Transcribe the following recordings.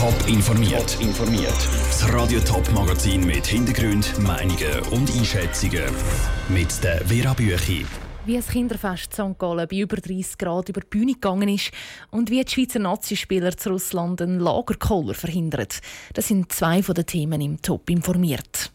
Top informiert. informiert. Das Radio Top Magazin mit Hintergrund, Meinungen und Einschätzungen mit der Vera Büchi. Wie das Kinderfest St. Gallen bei über 30 Grad über die Bühne gegangen ist und wie die Schweizer Nazispieler zu Russland einen Lagerkoller verhindert. Das sind zwei von den Themen im Top informiert.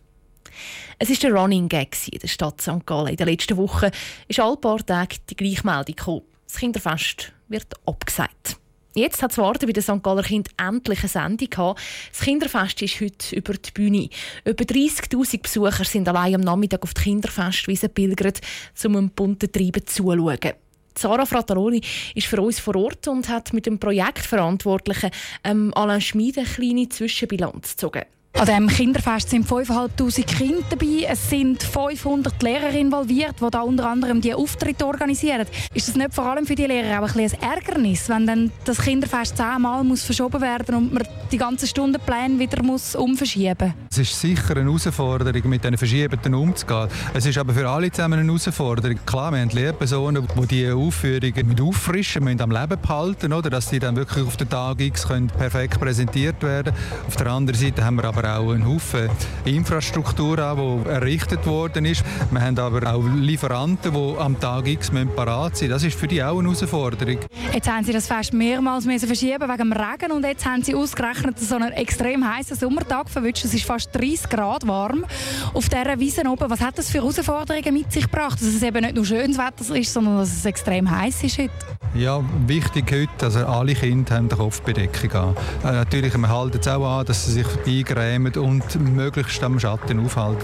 Es ist der Running Gag in der Stadt St. Gallen. In den letzten Wochen ist alle paar Tage die Gleichmeldung gekommen. Das Kinderfest wird abgesagt. Jetzt hat das Warten bei den St. Galler Kind endlich eine Sendung gehabt. Das Kinderfest ist heute über die Bühne. Über 30.000 Besucher sind allein am Nachmittag auf die Kinderfestwiese pilgert, um einem bunten Treiben zuzuschauen. Sarah Frattaroli ist für uns vor Ort und hat mit dem Projektverantwortlichen ähm, Alain Schmid eine kleine Zwischenbilanz gezogen. An diesem Kinderfest sind 5'500 Kinder dabei. Es sind 500 Lehrer involviert, die da unter anderem die Auftritte organisieren. Ist das nicht vor allem für die Lehrer auch ein, ein Ärgernis, wenn dann das Kinderfest zehnmal muss verschoben werden und man die ganzen Stundenpläne wieder muss umverschieben Es ist sicher eine Herausforderung, mit diesen Verschiebungen umzugehen. Es ist aber für alle zusammen eine Herausforderung. Klar, wir haben Lehrpersonen, die diese Aufführungen mit auffrischen müssen, am Leben behalten, oder, dass sie dann wirklich auf den Tag X können perfekt präsentiert werden können. Auf der anderen Seite haben wir aber aber auch einen Haufen Infrastruktur an, die errichtet worden ist. Wir haben aber auch Lieferanten, die am Tag X parat sind. Das ist für die auch eine Herausforderung. Jetzt haben Sie das Fest mehrmals verschieben wegen dem Regen und jetzt haben Sie ausgerechnet so einen extrem heißen Sommertag verwünscht. Es ist fast 30 Grad warm auf dieser Wiese oben. Was hat das für Herausforderungen mit sich gebracht? Dass es eben nicht nur schönes Wetter ist, sondern dass es extrem heiß ist heute? Ja, wichtig heute, also alle Kinder haben die Kopfbedeckung an. Äh, natürlich, wir halten es auch an, dass sie sich eingrämen und möglichst am Schatten aufhalten.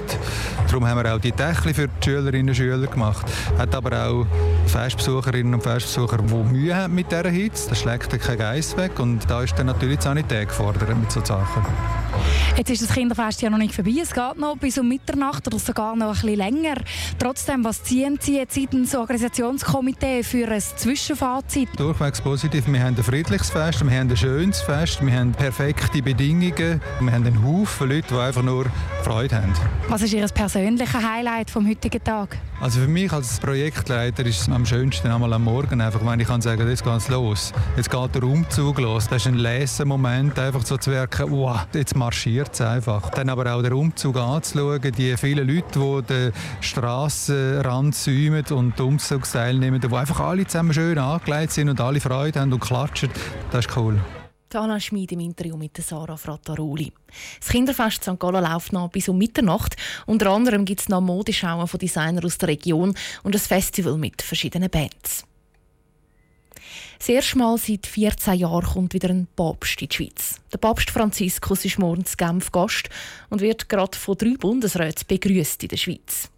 Darum haben wir auch die Dächli für die Schülerinnen und Schüler gemacht. Hat aber auch Festbesucherinnen und Festbesucher, die Mühe haben mit dieser Hitze. Das schlägt kein Geist weg und da ist dann natürlich die Sanität gefordert mit solchen Sachen. Jetzt ist das Kinderfest ja noch nicht vorbei. Es geht noch bis um Mitternacht oder sogar noch ein bisschen länger. Trotzdem, was ziehen Sie jetzt seitens Organisationskomitee für ein Zwischenfazit? Durchwegs positiv. Wir haben ein friedliches Fest, wir haben ein schönes Fest, wir haben perfekte Bedingungen, wir haben einen Haufen Leute, die einfach nur Freude haben. Was ist Ihr persönliches Highlight vom heutigen Tag? Also für mich als Projektleiter ist es am schönsten einmal am Morgen einfach, wenn ich kann sagen, jetzt geht es los. Jetzt geht der Umzug los. Das ist ein Lesemoment, einfach so zu werken, wow, jetzt marschiert es einfach. Dann aber auch der Umzug anzuschauen, die vielen Leute, die den Strassenrand säumen und die Umzugsteilnehmer, die einfach alle zusammen schön angelegt sind und alle Freude haben und klatschen, das ist cool. Anna Schmid im Interview mit Sarah Frattaroli. Das Kinderfest St. Gallen läuft noch bis um Mitternacht. Unter anderem gibt es noch Modeschauen von Designern aus der Region und ein Festival mit verschiedenen Bands. Das erste Mal seit 14 Jahren kommt wieder ein Papst in die Schweiz. Der Papst Franziskus ist morgen in Genf Gast und wird gerade von drei Bundesräten begrüßt in der Schweiz.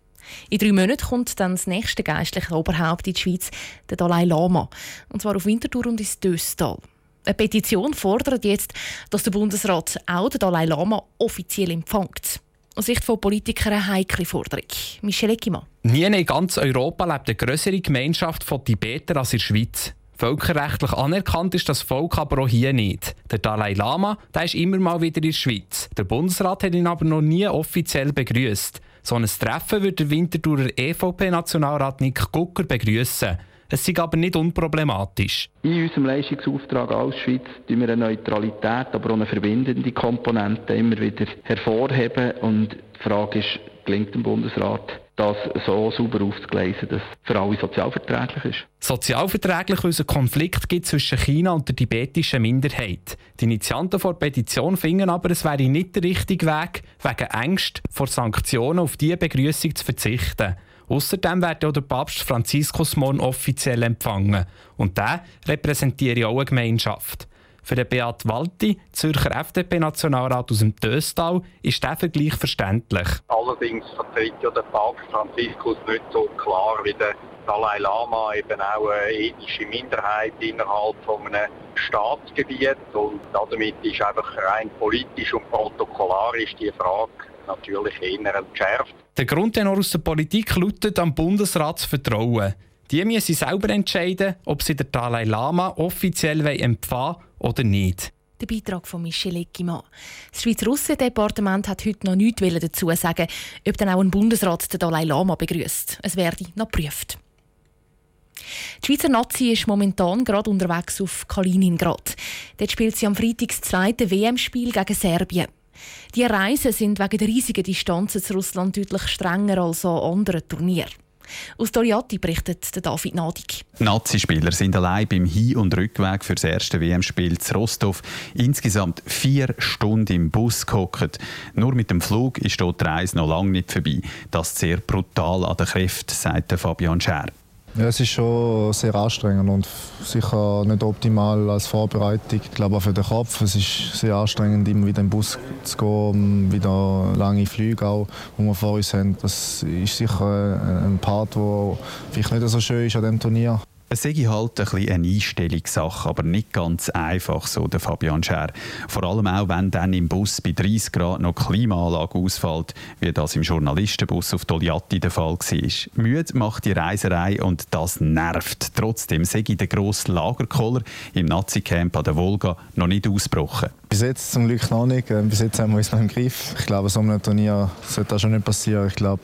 In drei Monaten kommt dann das nächste geistliche Oberhaupt in die Schweiz, der Dalai Lama, und zwar auf Winterthur und ins Döstal. Eine Petition fordert jetzt, dass der Bundesrat auch den Dalai Lama offiziell empfängt. Aus Sicht von Politikern eine heikle Forderung. Michel Eckimann. Nie in ganz Europa lebt eine größere Gemeinschaft von Tibetern als in der Schweiz. Völkerrechtlich anerkannt ist das Volk aber auch hier nicht. Der Dalai Lama der ist immer mal wieder in der Schweiz. Der Bundesrat hat ihn aber noch nie offiziell begrüßt. So ein Treffen würde der Winterthurer EVP-Nationalrat Nick Gucker begrüßen. Es ist aber nicht unproblematisch. In unserem Leistungsauftrag als Schweiz tun wir eine Neutralität, aber auch eine verbindende Komponente immer wieder hervorheben. Und die Frage ist, gelingt dem Bundesrat, das so sauber aufzugleisen, dass es für alle sozialverträglich ist. Sozialverträglich, weil es einen Konflikt gibt zwischen China und der tibetischen Minderheit. Die Initianten der Petition finden aber, es wäre nicht der richtige Weg, wegen Ängst vor Sanktionen auf diese Begrüßung zu verzichten. Außerdem wird auch der Papst Franziskus morgen offiziell empfangen. Und der repräsentiert auch eine Gemeinschaft. Für den Beat Walti, Zürcher FDP-Nationalrat aus dem Döstal, ist der Vergleich verständlich. Allerdings vertritt ja der Papst Franziskus nicht so klar wie der Dalai Lama eben auch eine ethische Minderheit innerhalb von einem Staatsgebiet und damit ist einfach rein politisch und protokollarisch die Frage natürlich eher entschärft. Der Grundtenor aus der Politik lautet, am Bundesrat zu vertrauen. Die müssen selber entscheiden, ob sie den Dalai Lama offiziell empfangen oder nicht. Der Beitrag von Michel Eckimann. Das Schweizer Aussendepartement hat heute noch nichts dazu sagen, ob dann auch ein Bundesrat den Dalai Lama begrüßt. Es werde noch geprüft. Die Schweizer Nazi ist momentan gerade unterwegs auf Kaliningrad. Dort spielt sie am Freitag das zweite WM-Spiel gegen Serbien. Die Reisen sind wegen der riesigen Distanzen zu Russland deutlich strenger als an anderen Turnieren. Aus Doriati berichtet David Nadig. Nazi-Spieler sind allein beim Hin- und Rückweg für das erste WM-Spiel zu Rostov insgesamt vier Stunden im Bus gehockt. Nur mit dem Flug ist dort die Reise noch lange nicht vorbei. Das ist sehr brutal an den Kräften, sagt Fabian Scher. Ja, es ist schon sehr anstrengend und sicher nicht optimal als Vorbereitung. Ich glaube auch für den Kopf. Es ist sehr anstrengend, immer wieder im Bus zu gehen, wieder lange Flüge auch, die wir vor uns haben. Das ist sicher ein Part, der vielleicht nicht so schön ist an diesem Turnier. Es sei halt ein bisschen eine Einstellungssache, aber nicht ganz einfach, so der Fabian Scher. Vor allem auch, wenn dann im Bus bei 30 Grad noch Klimaanlage ausfällt, wie das im Journalistenbus auf Togliatti der Fall war. Müde macht die Reiserei und das nervt. Trotzdem sei der grosse Lagerkoller im Nazi-Camp an der Wolga noch nicht ausgebrochen. Bis jetzt zum Glück noch nicht. Ähm, bis jetzt haben wir uns noch im Griff. Ich glaube, so einem Turnier sollte das schon nicht passieren. Ich glaube,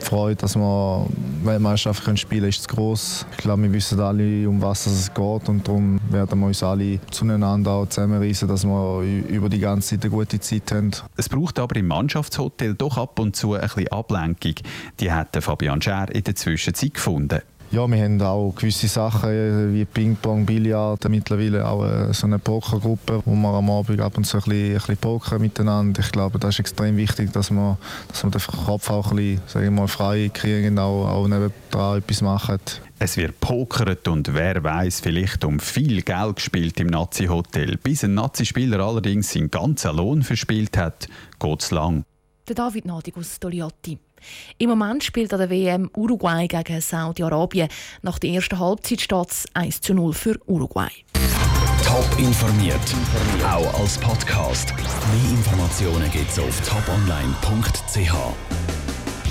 die Freude, dass wir Weltmeisterschaft spielen können, ist zu groß. Ich glaube, wir wissen alle, um was es geht und darum werden wir uns alle zueinander auch zusammenreißen, dass wir über die ganze Zeit eine gute Zeit haben. Es braucht aber im Mannschaftshotel doch ab und zu ein bisschen Ablenkung. Die hat Fabian Scher in der Zwischenzeit gefunden. Ja, wir haben auch gewisse Sachen äh, wie Ping-Pong, Billard, mittlerweile auch äh, so eine Pokergruppe, wo wir am Abend ab und zu ein bisschen, ein bisschen pokern miteinander. Ich glaube, das ist extrem wichtig, dass wir, dass wir den Kopf auch ein bisschen sagen wir mal, frei kriegen, auch, auch nebendran etwas machen. Es wird pokert und wer weiß vielleicht um viel Geld gespielt im Nazi-Hotel. Bis ein Nazi-Spieler allerdings seinen ganzen Lohn verspielt hat, geht es lang. Der David Nadig aus Doliatti. Im Moment spielt an der WM Uruguay gegen Saudi-Arabien. Nach der ersten Halbzeit steht es 1 zu 0 für Uruguay. Top informiert, auch als Podcast. Mehr Informationen gibt es auf toponline.ch.